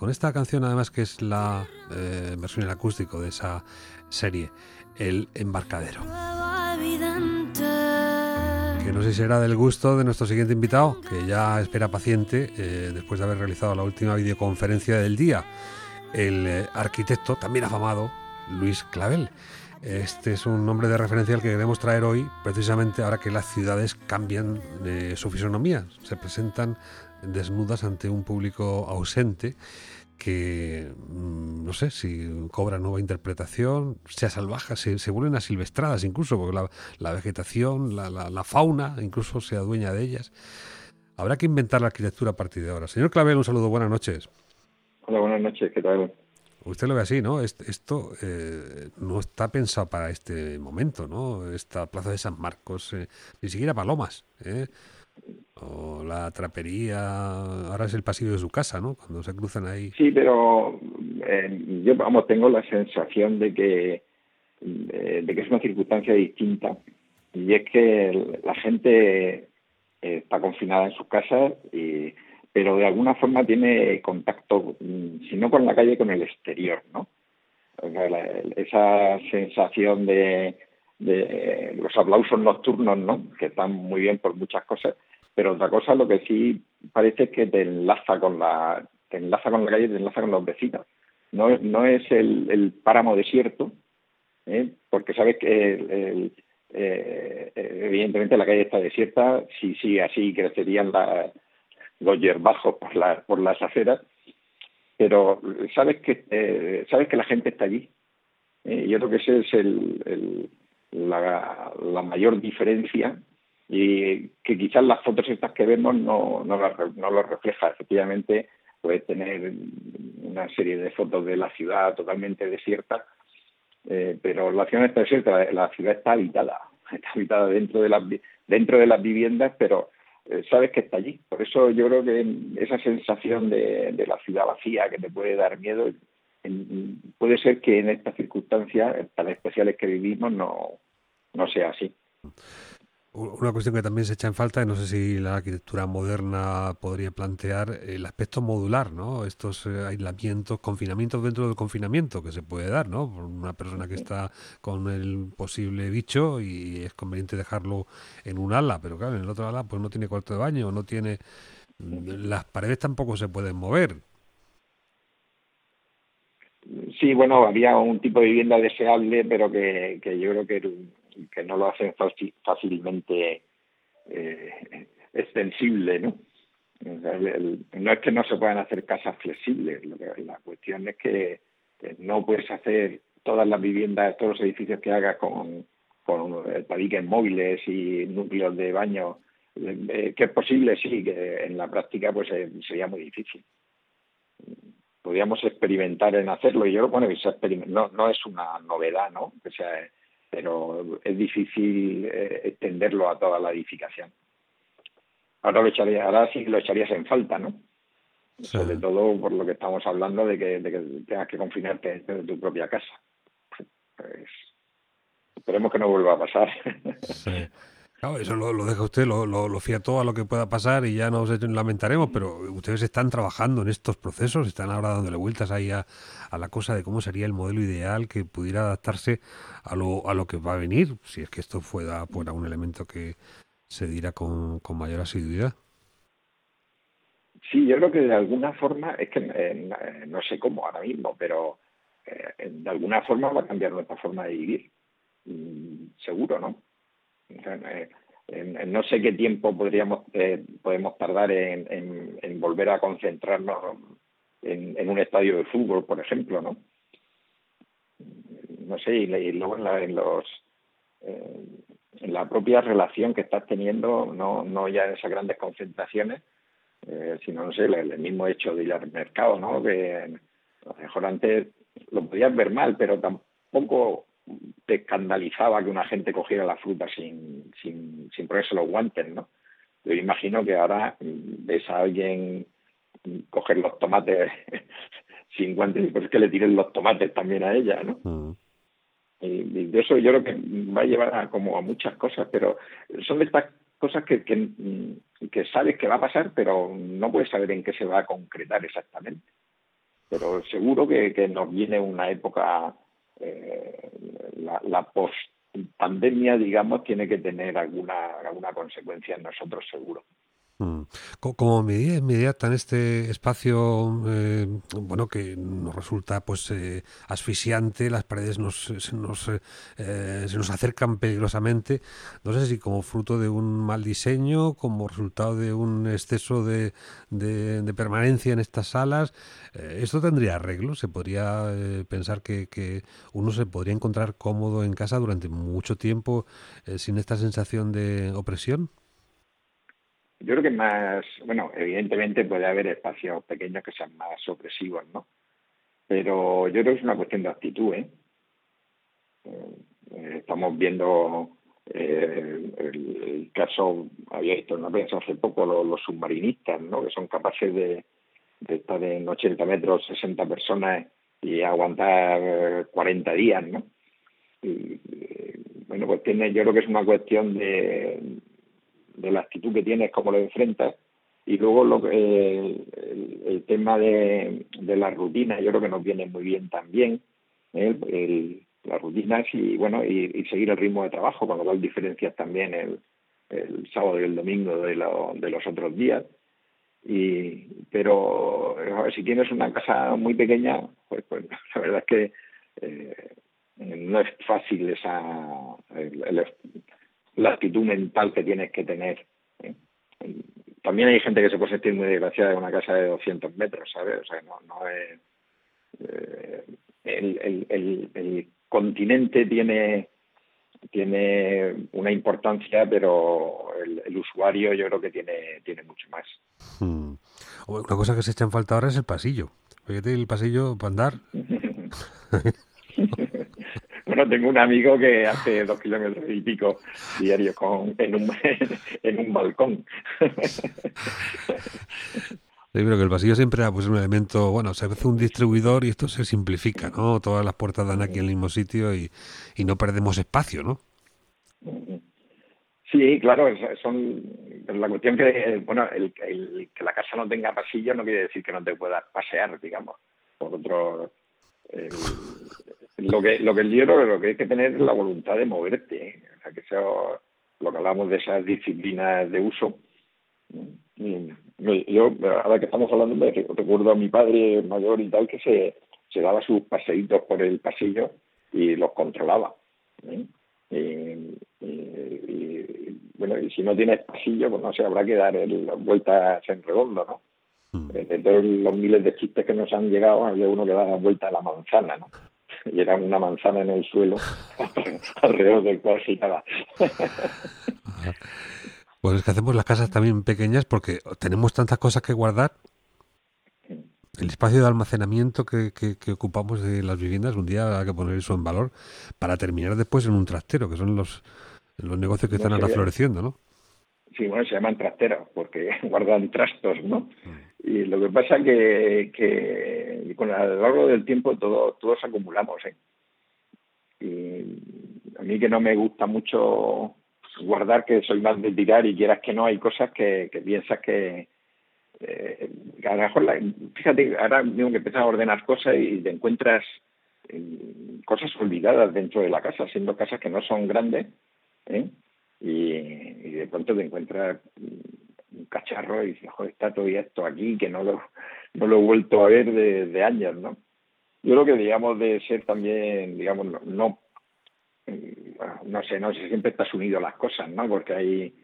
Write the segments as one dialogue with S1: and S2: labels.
S1: con esta canción además que es la eh, versión en acústico de esa serie, El Embarcadero. Que no sé si será del gusto de nuestro siguiente invitado, que ya espera paciente eh, después de haber realizado la última videoconferencia del día, el eh, arquitecto, también afamado, Luis Clavel. Este es un nombre de referencia al que queremos traer hoy, precisamente ahora que las ciudades cambian de su fisonomía, se presentan desnudas ante un público ausente que mm, no sé si cobra nueva interpretación, sea salvaje, se, se vuelven asilvestradas incluso, porque la, vegetación, la, la, fauna incluso se adueña de ellas. Habrá que inventar la arquitectura a partir de ahora. Señor Clavel, un saludo, buenas noches.
S2: Hola, buenas noches, ¿qué tal?
S1: Usted lo ve así, ¿no? Esto eh, no está pensado para este momento, ¿no? Esta plaza de San Marcos, eh, ni siquiera Palomas, ¿eh? O la trapería, ahora es el pasillo de su casa, ¿no? Cuando se cruzan ahí.
S2: Sí, pero eh, yo, vamos, tengo la sensación de que, de que es una circunstancia distinta. Y es que la gente está confinada en sus casas y pero de alguna forma tiene contacto, mm, si no con la calle, con el exterior, ¿no? Esa sensación de, los aplausos nocturnos, ¿no? Que están muy bien por muchas cosas, pero otra cosa lo que sí parece es que te enlaza con la, te enlaza con la calle, te enlaza con los vecinos. No, no es el, páramo desierto, ¿eh? porque sabes que eh, evidentemente la calle está desierta, si sigue así crecerían las los bajos por, la, por las aceras, pero sabes que, eh, sabes que la gente está allí. Eh, yo creo que esa es el, la, la, mayor diferencia y que quizás las fotos estas que vemos no, no, no lo refleja. Efectivamente, puedes tener una serie de fotos de la ciudad totalmente desierta, eh, pero la ciudad está desierta, la ciudad está habitada, está habitada dentro de las, dentro de las viviendas, pero sabes que está allí. Por eso yo creo que esa sensación de, la ciudad vacía que te puede dar miedo, puede ser que en estas circunstancias tan especiales que vivimos no, no sea así.
S1: Una cuestión que también se echa en falta, y no sé si la arquitectura moderna podría plantear el aspecto modular, ¿no? Estos eh, aislamientos, confinamientos dentro del confinamiento que se puede dar, ¿no? Por una persona que está con el posible bicho y es conveniente dejarlo en un ala, pero claro, en el otro ala pues no tiene cuarto de baño, no tiene... Las paredes tampoco se pueden mover.
S2: Sí, bueno, había un tipo de vivienda deseable, pero que, que yo creo que que no lo hacen fácilmente eh, extensible, ¿no? no es que no se puedan hacer casas flexibles, la cuestión es que no puedes hacer todas las viviendas, todos los edificios que hagas con, con tabiques móviles y núcleos de baño, eh, que es posible, sí, que en la práctica pues eh, sería muy difícil. Podríamos experimentar en hacerlo y yo, bueno, no, no es una novedad, ¿no? Que sea pero es difícil eh, extenderlo a toda la edificación. Ahora, lo echaría, ahora sí lo echarías en falta, ¿no? Sobre todo por lo que estamos hablando de que, de que tengas que confinarte dentro de tu propia casa. Pues, esperemos que no vuelva a pasar.
S1: Sí. Claro, eso lo, deja usted, lo, lo, fía todo a lo que pueda pasar y ya nos lamentaremos, pero ustedes están trabajando en estos procesos, están ahora dándole vueltas ahí a, la cosa de cómo sería el modelo ideal que pudiera adaptarse a lo, a lo que va a venir, si es que esto fuera, fuera un elemento que se dirá con, mayor asiduidad.
S2: Sí, yo creo que de alguna forma, es que eh, no sé cómo ahora mismo, pero eh, de alguna forma va a cambiar nuestra forma de vivir, mm, seguro, ¿no? No sé qué tiempo podríamos eh, podemos tardar en, volver a concentrarnos en, un estadio de fútbol, por ejemplo, ¿no? No sé, y, luego en, la, en los eh, en la propia relación que estás teniendo, no, no ya en esas grandes concentraciones, eh, sino, no sé, el, mismo hecho de ir al mercado, ¿no? Que a lo mejor antes lo podías ver mal, pero tampoco te escandalizaba que una gente cogiera la fruta sin, sin, sin ponerse los guantes, ¿no? Yo imagino que ahora ves a alguien coger los tomates sin guantes y pues que le tiren los tomates también a ella, ¿no? Mm. Y, de eso yo creo que va a llevar a, como a muchas cosas, pero son de estas cosas que, que, que sabes que va a pasar, pero no puedes saber en qué se va a concretar exactamente. pero seguro que, que nos viene una época, eh, la, la post pandemia, digamos, tiene que tener alguna, alguna consecuencia en nosotros seguro.
S1: Mm. Como medida inmediata en este espacio, eh, bueno, que nos resulta pues eh, asfixiante, las paredes nos, se, nos, eh, se nos acercan peligrosamente, no sé si como fruto de un mal diseño, como resultado de un exceso de, de, permanencia en estas salas, ¿esto tendría arreglo? ¿Se podría pensar que, que, uno se podría encontrar cómodo en casa durante mucho tiempo sin esta sensación de opresión?
S2: Yo creo que más, bueno, evidentemente puede haber espacios pequeños que sean más opresivos, ¿no? Pero yo creo que es una cuestión de actitud, ¿eh? eh estamos viendo eh, el, caso, había visto una prensa hace poco los, submarinistas, ¿no? Que son capaces de, estar en 80 metros, 60 personas y aguantar 40 días, ¿no? Y, eh, bueno, pues tiene, yo creo que es una cuestión de, de la actitud que tienes, cómo lo enfrentas. Y luego lo, el, el, tema de, de la rutina, yo creo que nos viene muy bien también. ¿eh? El, las rutinas y bueno y, seguir el ritmo de trabajo, con lo cual diferencias también el, el sábado y el domingo de, lo, de los otros días. Y, pero si tienes una casa muy pequeña, pues, pues la verdad es que eh, no es fácil esa el, la actitud mental que tienes que tener. ¿eh? También hay gente que se puede sentir muy desgraciada en una casa de 200 metros, ¿sabes? O sea, no, no es... Eh, el, el, el, continente tiene tiene una importancia, pero el, usuario yo creo que tiene, tiene mucho más.
S1: Hmm. Una cosa que se echa en falta ahora es el pasillo. Fíjate, el pasillo para andar.
S2: Bueno, tengo un amigo que hace dos kilómetros y pico diarios con, en, un, en un balcón.
S1: Sí, pero que el pasillo siempre es pues, un elemento, bueno, se hace un distribuidor y esto se simplifica, ¿no? Todas las puertas dan aquí en el mismo sitio y, y no perdemos espacio, ¿no?
S2: Sí, claro, son la cuestión que, bueno, el, que la casa no tenga pasillo no quiere decir que no te puedas pasear, digamos, por otro, lo que lo que yo creo lo que hay que tener es la voluntad de moverte, ¿eh? o sea, que lo que hablamos de esas disciplinas de uso. yo, ahora que estamos hablando, me recuerdo a mi padre mayor y tal que se, se daba sus paseitos por el pasillo y los controlaba. ¿eh? Y, bueno, y si no tienes pasillo, pues no sé, habrá que dar vueltas en redondo, ¿no? De todos los miles de chistes que nos han llegado, había uno que da vuelta a la manzana, ¿no? y era una manzana en el suelo alrededor del cual estaba.
S1: Pues es que hacemos las casas también pequeñas porque tenemos tantas cosas que guardar. El espacio de almacenamiento que, que, ocupamos de las viviendas, un día hay que poner eso en valor para terminar después en un trastero, que son los, los negocios que están ahora floreciendo, ¿no?
S2: Sí, bueno, se llaman trasteros porque guardan trastos, ¿no? Mm. Y lo que pasa que, que con a lo largo del tiempo todo, todos acumulamos. ¿eh? Y a mí que no me gusta mucho guardar, que soy más de tirar y quieras que no, hay cosas que, que piensas que, eh, a lo mejor, la, fíjate, ahora tengo que empezar a ordenar cosas y te encuentras cosas olvidadas dentro de la casa, siendo casas que no son grandes, ¿eh? Pronto te encuentras un cacharro y dices, joder, está todavía esto aquí que no lo, no lo he vuelto a ver de, años, ¿no? Yo creo que, digamos, de ser también, digamos, no, no, sé, no sé, siempre estás unido a las cosas, ¿no? Porque hay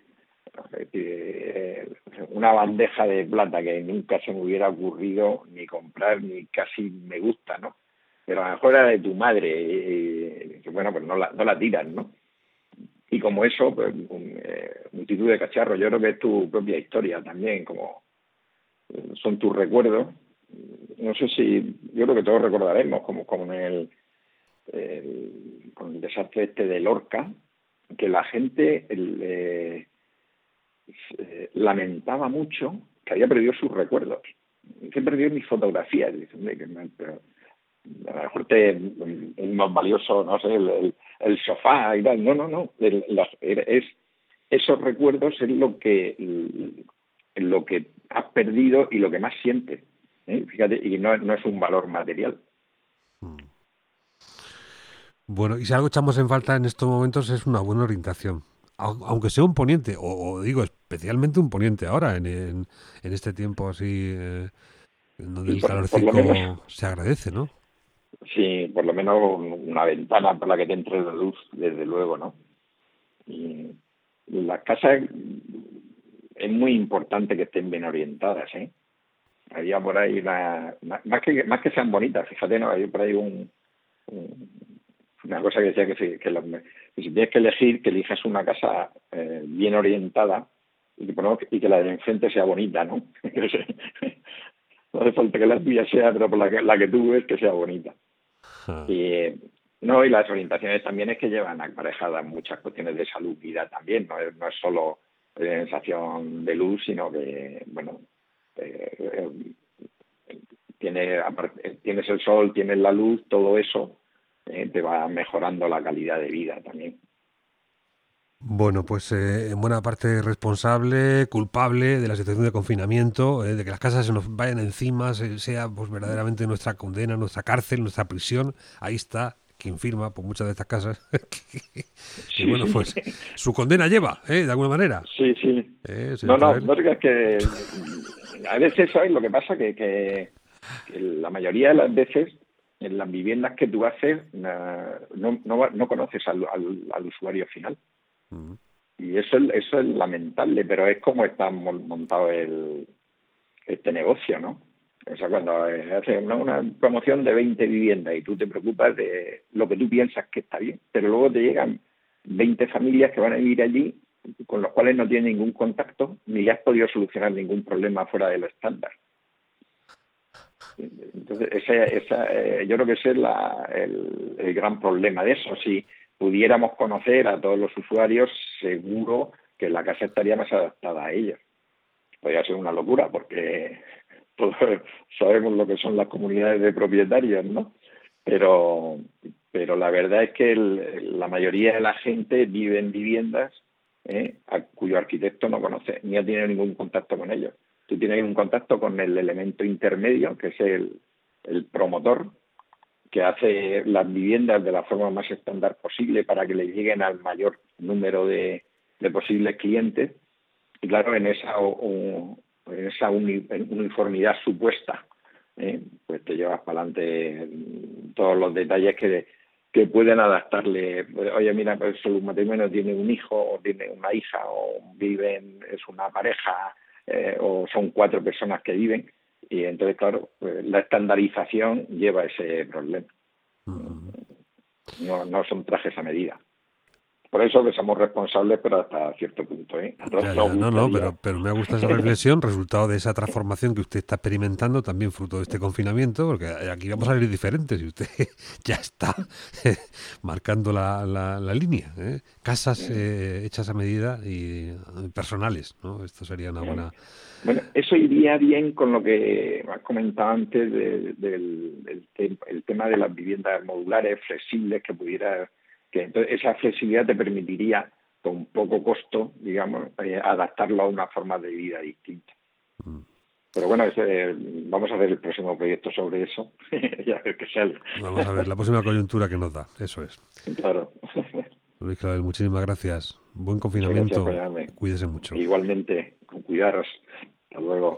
S2: eh, una bandeja de plata que nunca se me hubiera ocurrido ni comprar ni casi me gusta, ¿no? Pero a lo mejor era de tu madre, y, bueno, pues no la, no la tiras, ¿no? y como eso, pues, eh, multitud de cacharros. Yo creo que es tu propia historia también, como eh, son tus recuerdos. No sé si, yo creo que todos recordaremos, como, como en el, con el desastre este de Lorca, que la gente eh, lamentaba mucho que había perdido sus recuerdos, que perdió mis fotografías. Dicen, a lo mejor te, es más valioso, no sé, el, el, sofá y tal. No, no, no. es, esos recuerdos es lo que, lo que has perdido y lo que más sientes. ¿eh? Fíjate, y no, no es un valor material. Mm.
S1: Bueno, y si algo echamos en falta en estos momentos es una buena orientación. Aunque sea un poniente, o, digo especialmente un poniente ahora, en, en, este tiempo así, eh, donde el calorcito se agradece, ¿no?
S2: Sí, por lo menos una ventana por la que te entre la luz, desde luego, ¿no? Y las casas es muy importante que estén bien orientadas, ¿eh? Había por ahí una, más que más que sean bonitas, fíjate, no, hay por ahí un, una cosa que decía que, si, que, si tienes que elegir, que elijas una casa eh, bien orientada y que, y que la de enfrente sea bonita, ¿no? no hace falta que la tuya sea, pero por la que, la que tú ves que sea bonita. Y, no, y las orientaciones también es que llevan aparejadas muchas cuestiones de salud vida también, no es, no es solo sensación de luz, sino que, bueno, eh, eh, tiene, tienes el sol, tienes la luz, todo eso eh, te va mejorando la calidad de vida también.
S1: Bueno, pues en buena parte responsable, culpable de la situación de confinamiento, de que las casas se nos vayan encima, sea pues verdaderamente nuestra condena, nuestra cárcel, nuestra prisión. Ahí está quien firma por muchas de estas casas. y bueno, pues su condena lleva, ¿eh? de alguna manera.
S2: Sí, sí. Eh, no, no, no es que a veces, ¿sabes? Lo que pasa que, que, la mayoría de las veces en las viviendas que tú haces no, no, no conoces al, al, usuario final. Y eso, eso es lamentable, pero es como está montado el, este negocio, ¿no? O sea, cuando haces una, promoción de 20 viviendas y tú te preocupas de lo que tú piensas que está bien, pero luego te llegan 20 familias que van a vivir allí con los cuales no tienes ningún contacto ni le has podido solucionar ningún problema fuera de lo estándar. Entonces, ese, esa, eh, yo creo que ese es la, el, el, gran problema de eso. Si pudiéramos conocer a todos los usuarios, seguro que la casa estaría más adaptada a ellos. Podría ser una locura porque todos sabemos lo que son las comunidades de propietarios, ¿no? Pero, pero la verdad es que la mayoría de la gente vive en viviendas ¿eh? cuyo arquitecto no conoce, ni ha tenido ningún contacto con ellos. Tú tienes un contacto con el elemento intermedio, que es el, promotor, que hace las viviendas de la forma más estándar posible para que le lleguen al mayor número de posibles clientes. Y claro, en esa en esa uniformidad supuesta, ¿eh? pues te llevas para adelante todos los detalles que, que pueden adaptarle. Oye, mira, pues su matrimonio tiene un hijo o tiene una hija o viven, es una pareja eh, o son cuatro personas que viven y entonces, claro, pues la estandarización lleva ese problema. No, no son trajes a medida por eso que somos responsables, pero hasta cierto punto. ¿eh?
S1: no, no, pero, pero me gusta esa reflexión, resultado de esa transformación que usted está experimentando, también fruto de este confinamiento, porque aquí vamos a salir diferentes y usted ya está marcando la, la, línea. ¿eh? Casas eh, hechas a medida y personales, ¿no? Esto sería una buena...
S2: Bueno, eso iría bien con lo que has comentado antes del, el tema de las viviendas modulares, flexibles, que pudiera entonces esa flexibilidad te permitiría con poco costo, digamos, eh, adaptarlo a una forma de vida distinta. Mm. Pero bueno, vamos a ver el próximo proyecto sobre eso ya ver qué sale.
S1: Vamos a ver la próxima coyuntura que nos da, eso es.
S2: Claro.
S1: Luis Clavel, muchísimas gracias. Buen confinamiento. Cuídese mucho.
S2: Igualmente, con cuidaros. Hasta luego.